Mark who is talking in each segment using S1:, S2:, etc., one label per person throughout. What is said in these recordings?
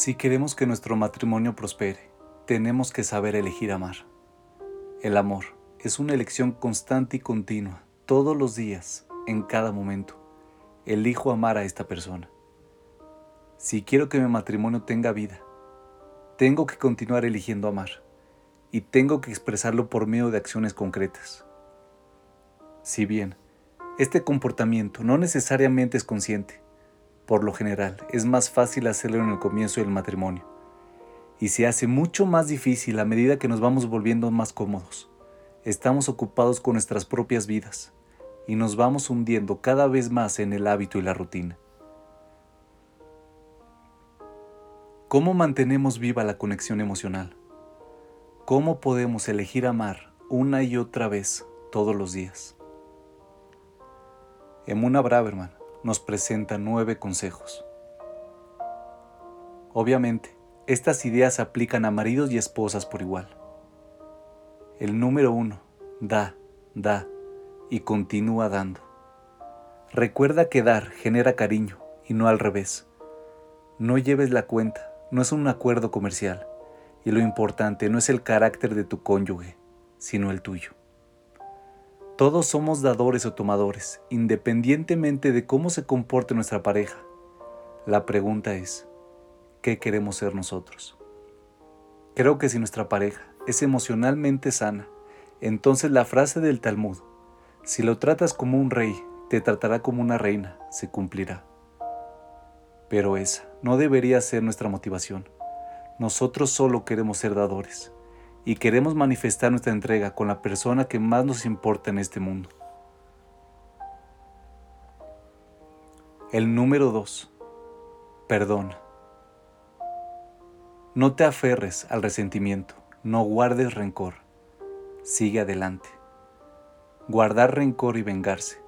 S1: Si queremos que nuestro matrimonio prospere, tenemos que saber elegir amar. El amor es una elección constante y continua, todos los días, en cada momento. Elijo amar a esta persona. Si quiero que mi matrimonio tenga vida, tengo que continuar eligiendo amar y tengo que expresarlo por medio de acciones concretas. Si bien este comportamiento no necesariamente es consciente, por lo general, es más fácil hacerlo en el comienzo del matrimonio y se hace mucho más difícil a medida que nos vamos volviendo más cómodos. Estamos ocupados con nuestras propias vidas y nos vamos hundiendo cada vez más en el hábito y la rutina. ¿Cómo mantenemos viva la conexión emocional? ¿Cómo podemos elegir amar una y otra vez todos los días? Emuna Braverman nos presenta nueve consejos. Obviamente, estas ideas aplican a maridos y esposas por igual. El número uno, da, da y continúa dando. Recuerda que dar genera cariño y no al revés. No lleves la cuenta, no es un acuerdo comercial y lo importante no es el carácter de tu cónyuge, sino el tuyo. Todos somos dadores o tomadores, independientemente de cómo se comporte nuestra pareja. La pregunta es, ¿qué queremos ser nosotros? Creo que si nuestra pareja es emocionalmente sana, entonces la frase del Talmud, si lo tratas como un rey, te tratará como una reina, se cumplirá. Pero esa no debería ser nuestra motivación. Nosotros solo queremos ser dadores y queremos manifestar nuestra entrega con la persona que más nos importa en este mundo. El número 2. Perdona. No te aferres al resentimiento, no guardes rencor. Sigue adelante. Guardar rencor y vengarse,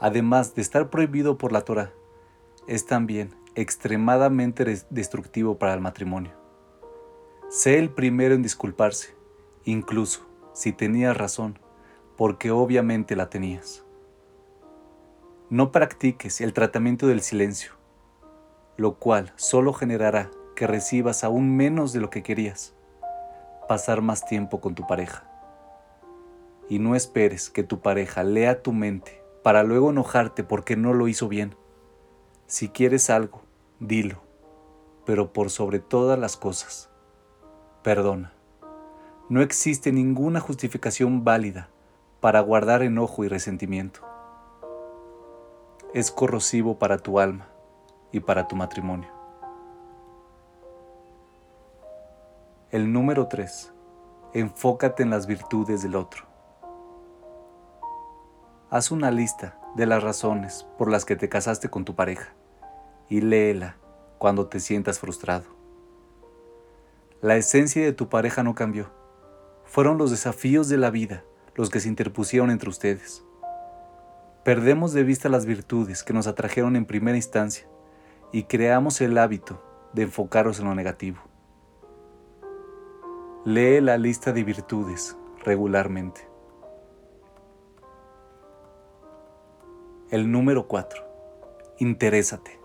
S1: además de estar prohibido por la Torah, es también extremadamente destructivo para el matrimonio. Sé el primero en disculparse, incluso si tenías razón, porque obviamente la tenías. No practiques el tratamiento del silencio, lo cual solo generará que recibas aún menos de lo que querías, pasar más tiempo con tu pareja. Y no esperes que tu pareja lea tu mente para luego enojarte porque no lo hizo bien. Si quieres algo, dilo, pero por sobre todas las cosas, Perdona. No existe ninguna justificación válida para guardar enojo y resentimiento. Es corrosivo para tu alma y para tu matrimonio. El número 3. Enfócate en las virtudes del otro. Haz una lista de las razones por las que te casaste con tu pareja y léela cuando te sientas frustrado. La esencia de tu pareja no cambió. Fueron los desafíos de la vida los que se interpusieron entre ustedes. Perdemos de vista las virtudes que nos atrajeron en primera instancia y creamos el hábito de enfocarnos en lo negativo. Lee la lista de virtudes regularmente. El número 4. Interésate.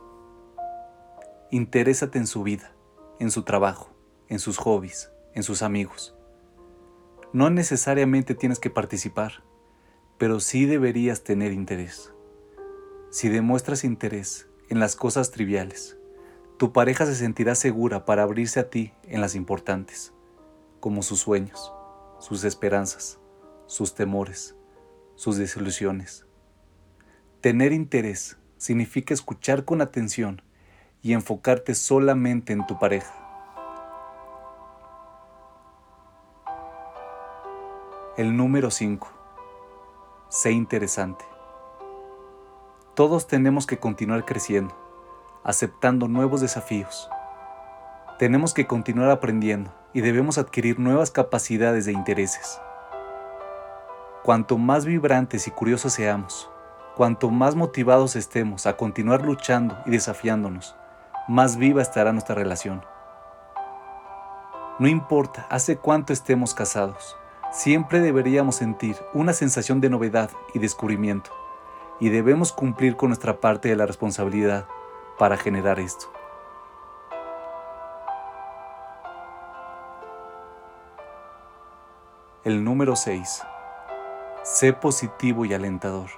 S1: Interésate en su vida, en su trabajo, en sus hobbies, en sus amigos. No necesariamente tienes que participar, pero sí deberías tener interés. Si demuestras interés en las cosas triviales, tu pareja se sentirá segura para abrirse a ti en las importantes, como sus sueños, sus esperanzas, sus temores, sus desilusiones. Tener interés significa escuchar con atención y enfocarte solamente en tu pareja. El número 5. Sé interesante. Todos tenemos que continuar creciendo, aceptando nuevos desafíos. Tenemos que continuar aprendiendo y debemos adquirir nuevas capacidades de intereses. Cuanto más vibrantes y curiosos seamos, cuanto más motivados estemos a continuar luchando y desafiándonos, más viva estará nuestra relación. No importa hace cuánto estemos casados, Siempre deberíamos sentir una sensación de novedad y descubrimiento, y debemos cumplir con nuestra parte de la responsabilidad para generar esto. El número 6. Sé positivo y alentador.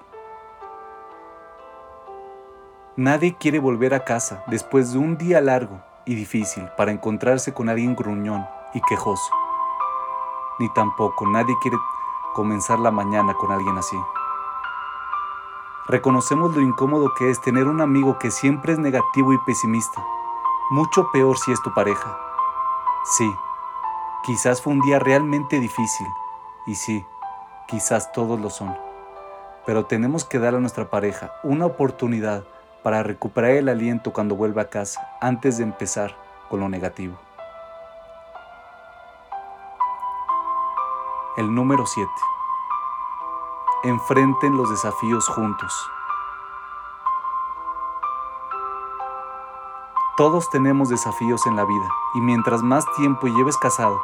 S1: Nadie quiere volver a casa después de un día largo y difícil para encontrarse con alguien gruñón y quejoso. Ni tampoco nadie quiere comenzar la mañana con alguien así. Reconocemos lo incómodo que es tener un amigo que siempre es negativo y pesimista. Mucho peor si es tu pareja. Sí, quizás fue un día realmente difícil. Y sí, quizás todos lo son. Pero tenemos que dar a nuestra pareja una oportunidad para recuperar el aliento cuando vuelva a casa antes de empezar con lo negativo. El número 7. Enfrenten los desafíos juntos. Todos tenemos desafíos en la vida y mientras más tiempo lleves casado,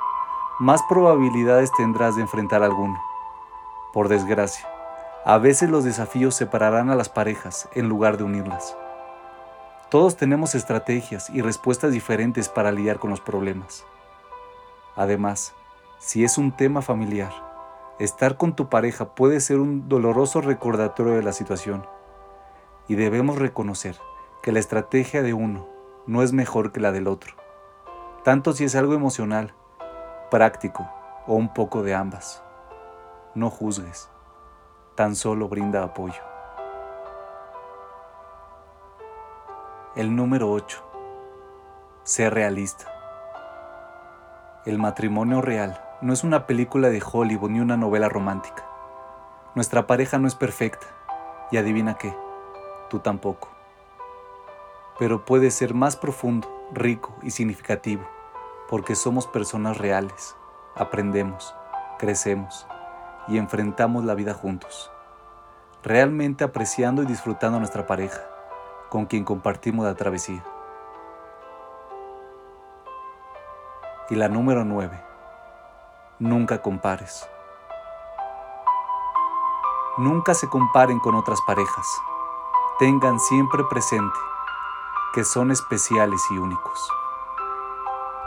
S1: más probabilidades tendrás de enfrentar alguno. Por desgracia, a veces los desafíos separarán a las parejas en lugar de unirlas. Todos tenemos estrategias y respuestas diferentes para lidiar con los problemas. Además, si es un tema familiar, estar con tu pareja puede ser un doloroso recordatorio de la situación y debemos reconocer que la estrategia de uno no es mejor que la del otro, tanto si es algo emocional, práctico o un poco de ambas. No juzgues tan solo brinda apoyo. El número 8. Ser realista. El matrimonio real no es una película de Hollywood ni una novela romántica. Nuestra pareja no es perfecta y adivina qué, tú tampoco. Pero puede ser más profundo, rico y significativo porque somos personas reales, aprendemos, crecemos y enfrentamos la vida juntos, realmente apreciando y disfrutando a nuestra pareja, con quien compartimos la travesía. Y la número 9. Nunca compares. Nunca se comparen con otras parejas. Tengan siempre presente que son especiales y únicos.